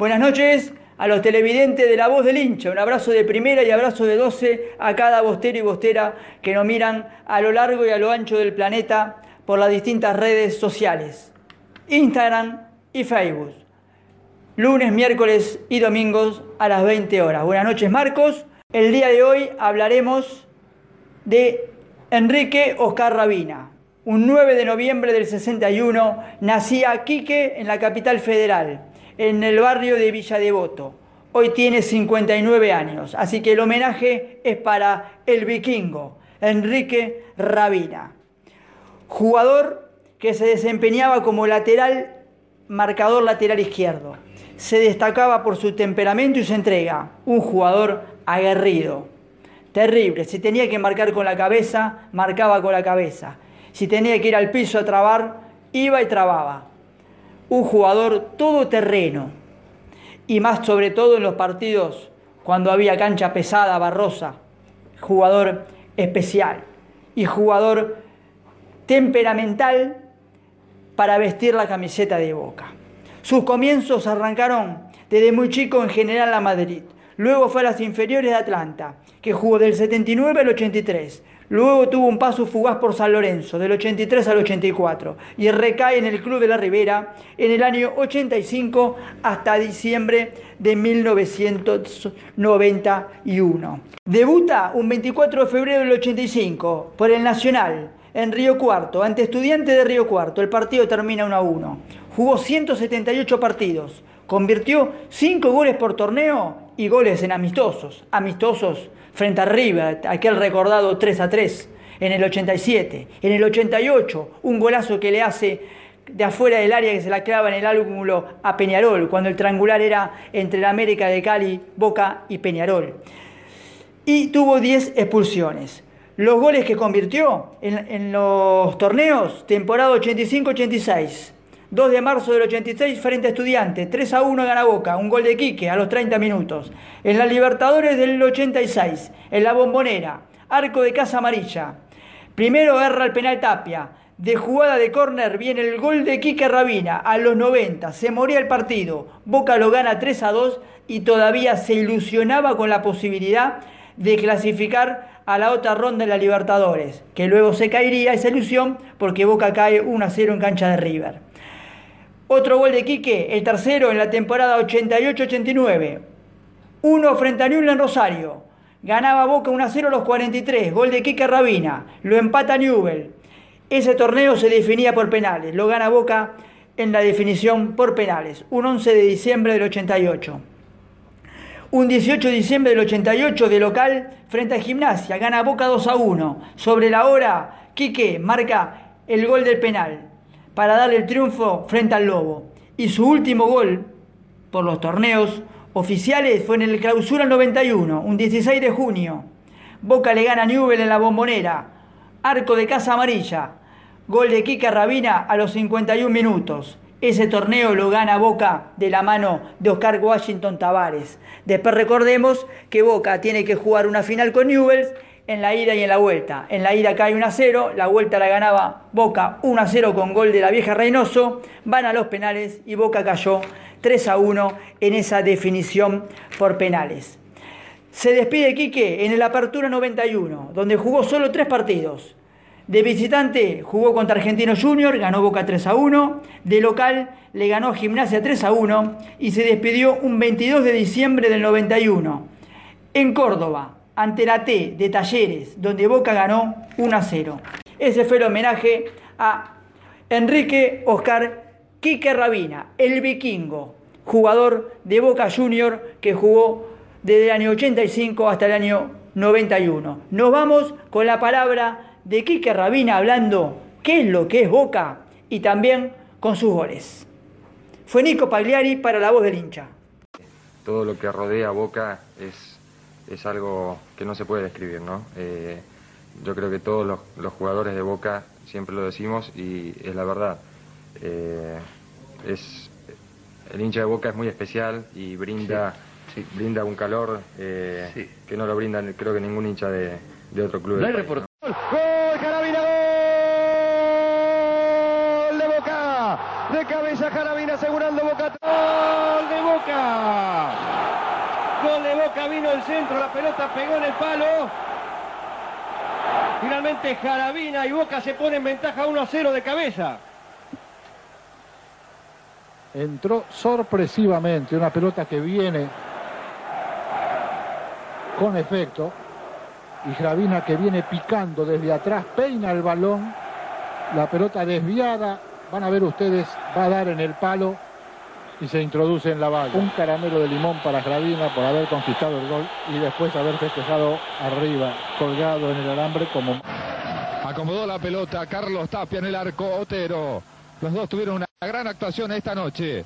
Buenas noches a los televidentes de La Voz del Hincha. Un abrazo de primera y abrazo de 12 a cada bostero y bostera que nos miran a lo largo y a lo ancho del planeta por las distintas redes sociales, Instagram y Facebook. Lunes, miércoles y domingos a las 20 horas. Buenas noches Marcos. El día de hoy hablaremos de Enrique Oscar Rabina. Un 9 de noviembre del 61 nacía Quique en la capital federal en el barrio de Villa Devoto. Hoy tiene 59 años, así que el homenaje es para el vikingo, Enrique Rabina. Jugador que se desempeñaba como lateral, marcador lateral izquierdo. Se destacaba por su temperamento y su entrega. Un jugador aguerrido. Terrible. Si tenía que marcar con la cabeza, marcaba con la cabeza. Si tenía que ir al piso a trabar, iba y trababa un jugador todoterreno y más sobre todo en los partidos cuando había cancha pesada, barrosa, jugador especial y jugador temperamental para vestir la camiseta de Boca. Sus comienzos arrancaron desde muy chico en General a Madrid. Luego fue a las inferiores de Atlanta, que jugó del 79 al 83. Luego tuvo un paso fugaz por San Lorenzo, del 83 al 84, y recae en el Club de la Ribera en el año 85 hasta diciembre de 1991. Debuta un 24 de febrero del 85 por el Nacional en Río Cuarto, ante Estudiantes de Río Cuarto. El partido termina 1 a 1. Jugó 178 partidos, convirtió 5 goles por torneo y goles en amistosos. Amistosos frente a River, aquel recordado 3 a 3 en el 87. En el 88, un golazo que le hace de afuera del área que se la clava en el álbulo a Peñarol, cuando el triangular era entre la América de Cali, Boca y Peñarol. Y tuvo 10 expulsiones. Los goles que convirtió en, en los torneos, temporada 85-86, 2 de marzo del 86 frente a Estudiantes, 3 a 1 gana Boca, un gol de Quique a los 30 minutos. En la Libertadores del 86, en la Bombonera, arco de Casa Amarilla. Primero erra el penal Tapia. De jugada de córner viene el gol de Quique Rabina a los 90. Se moría el partido. Boca lo gana 3 a 2 y todavía se ilusionaba con la posibilidad de clasificar a la otra ronda de la Libertadores, que luego se caería esa ilusión porque Boca cae 1 a 0 en cancha de River. Otro gol de Quique, el tercero en la temporada 88-89. Uno frente a Newell en Rosario. Ganaba Boca 1 a 0 a los 43. Gol de Quique Rabina. Lo empata Newell. Ese torneo se definía por penales. Lo gana Boca en la definición por penales. Un 11 de diciembre del 88. Un 18 de diciembre del 88 de local frente a Gimnasia. Gana Boca 2 a 1. Sobre la hora, Quique marca el gol del penal para darle el triunfo frente al Lobo. Y su último gol por los torneos oficiales fue en el Clausura 91, un 16 de junio. Boca le gana a Newell en la bombonera. Arco de Casa Amarilla. Gol de Kika Rabina a los 51 minutos. Ese torneo lo gana Boca de la mano de Oscar Washington Tavares. Después recordemos que Boca tiene que jugar una final con Newell's en la ida y en la vuelta. En la ida cae 1 a 0, la vuelta la ganaba Boca 1 a 0 con gol de la vieja Reynoso, van a los penales y Boca cayó 3 a 1 en esa definición por penales. Se despide Quique en el Apertura 91, donde jugó solo tres partidos. De visitante jugó contra Argentino Junior, ganó Boca 3 a 1. De local le ganó Gimnasia 3 a 1 y se despidió un 22 de diciembre del 91. En Córdoba, ante la T de Talleres, donde Boca ganó 1 a 0. Ese fue el homenaje a Enrique Oscar Quique Rabina, el vikingo, jugador de Boca Junior que jugó desde el año 85 hasta el año 91. Nos vamos con la palabra de Quique Rabina hablando qué es lo que es Boca y también con sus goles. Fue Nico Pagliari para la voz del hincha. Todo lo que rodea Boca es es algo que no se puede describir, ¿no? Eh, yo creo que todos los, jugadores de Boca siempre lo decimos y es la verdad. Eh, es, el hincha de Boca es muy especial y brinda, brinda un calor eh, que no lo brinda creo que ningún hincha de, otro club. ¡Gol, Carabina, gol de Boca! De cabeza Jaravina asegurando Boca. ¡Gol de Boca! El centro, la pelota pegó en el palo. Finalmente Jaravina y Boca se ponen en ventaja 1 a 0 de cabeza. Entró sorpresivamente, una pelota que viene con efecto. Y Jaravina que viene picando desde atrás, peina el balón. La pelota desviada, van a ver ustedes, va a dar en el palo y se introduce en la valla. Un caramelo de limón para Gravina por haber conquistado el gol y después haber festejado arriba, colgado en el alambre como... Acomodó la pelota Carlos Tapia en el arco, Otero. Los dos tuvieron una gran actuación esta noche.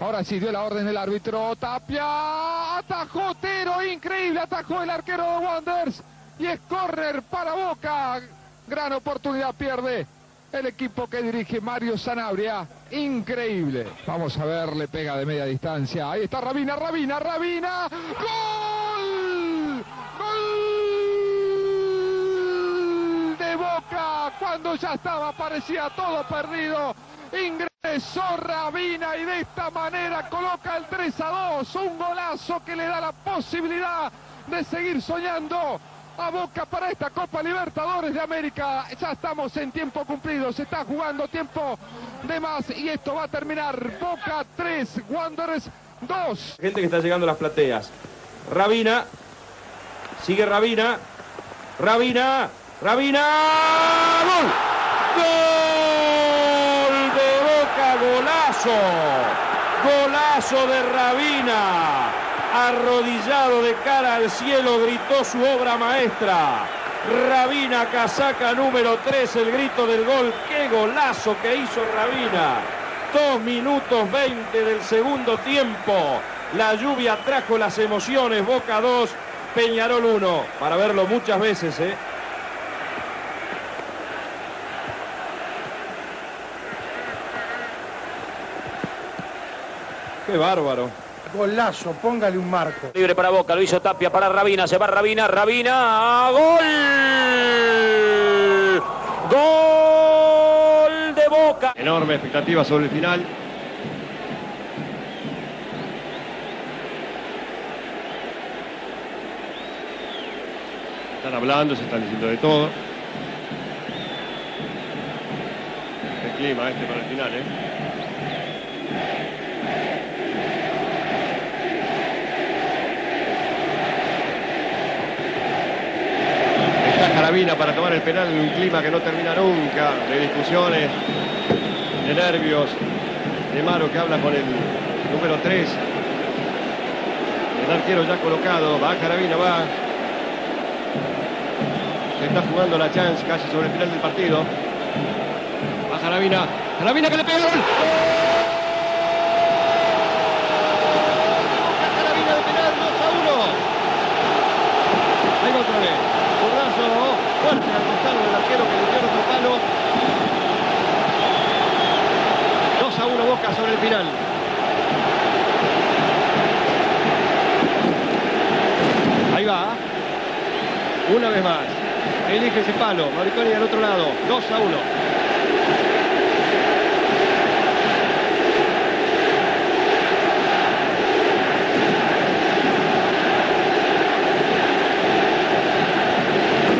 Ahora sí dio la orden el árbitro. Tapia atajó Otero, increíble, atajó el arquero de Wanderers. Y es córner para Boca. Gran oportunidad pierde el equipo que dirige Mario Sanabria. Increíble. Vamos a ver, le pega de media distancia. Ahí está Rabina, Rabina, Rabina. ¡Gol! ¡Gol! De Boca. Cuando ya estaba, parecía todo perdido. Ingresó Rabina y de esta manera coloca el 3 a 2. Un golazo que le da la posibilidad de seguir soñando a Boca para esta Copa Libertadores de América. Ya estamos en tiempo cumplido, se está jugando tiempo de más y esto va a terminar. Boca 3, Wanderers 2. Gente que está llegando a las plateas. Rabina, sigue Rabina, Rabina, Rabina, gol, gol de Boca, golazo, golazo de Rabina arrodillado de cara al cielo, gritó su obra maestra. Rabina, casaca número 3, el grito del gol. ¡Qué golazo que hizo Rabina! Dos minutos 20 del segundo tiempo. La lluvia trajo las emociones. Boca 2, Peñarol 1. Para verlo muchas veces, ¿eh? Qué bárbaro. Golazo, póngale un marco. Libre para Boca, lo hizo Tapia para Rabina, se va Rabina, Rabina, gol. Gol de Boca. Enorme expectativa sobre el final. Están hablando, se están diciendo de todo. El clima este para el final, ¿eh? Jaravina para tomar el penal en un clima que no termina nunca, de discusiones, de nervios, de Maro que habla con el número 3. El arquero ya colocado, va Jaravina, va. Se está jugando la chance casi sobre el final del partido. Va Jaravina, Jaravina que le pega el gol. Jaravina de penal, 2 a 1. Ahí va otra vez. Borrazo, fuerte al costado del arquero que le dio otro palo. 2 a 1 Boca sobre el final. Ahí va. Una vez más. Elige ese palo. Mariconi al otro lado. 2 a 1.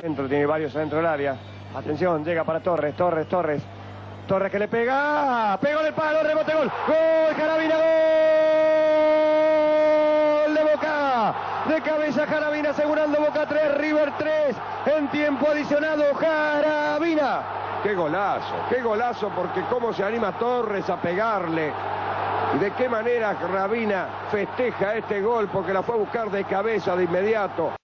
Centro, tiene varios adentro del área. Atención, llega para Torres, Torres, Torres. Torres que le pega. Pegó en el palo, rebote, gol. Gol, Carabina, gol de Boca. De cabeza Jarabina asegurando Boca 3, River 3. En tiempo adicionado, Jarabina. Qué golazo, qué golazo, porque cómo se anima Torres a pegarle. De qué manera Rabina festeja este gol, porque la fue a buscar de cabeza de inmediato.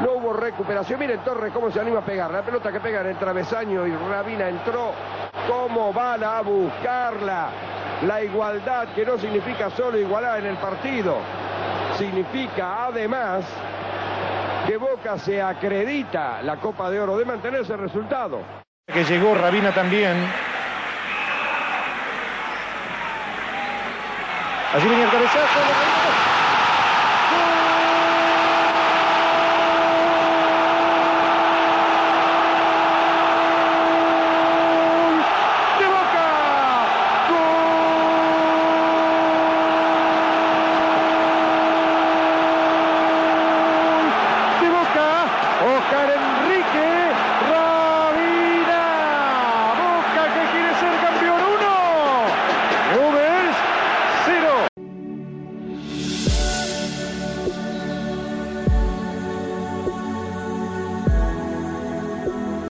No hubo recuperación. Miren Torres cómo se anima a pegar. La pelota que pega en el travesaño y Rabina entró. ¿Cómo van a buscarla? La igualdad que no significa solo igualar en el partido. Significa además que Boca se acredita la Copa de Oro de mantener ese resultado. Que llegó Rabina también. Allí viene el cabezazo.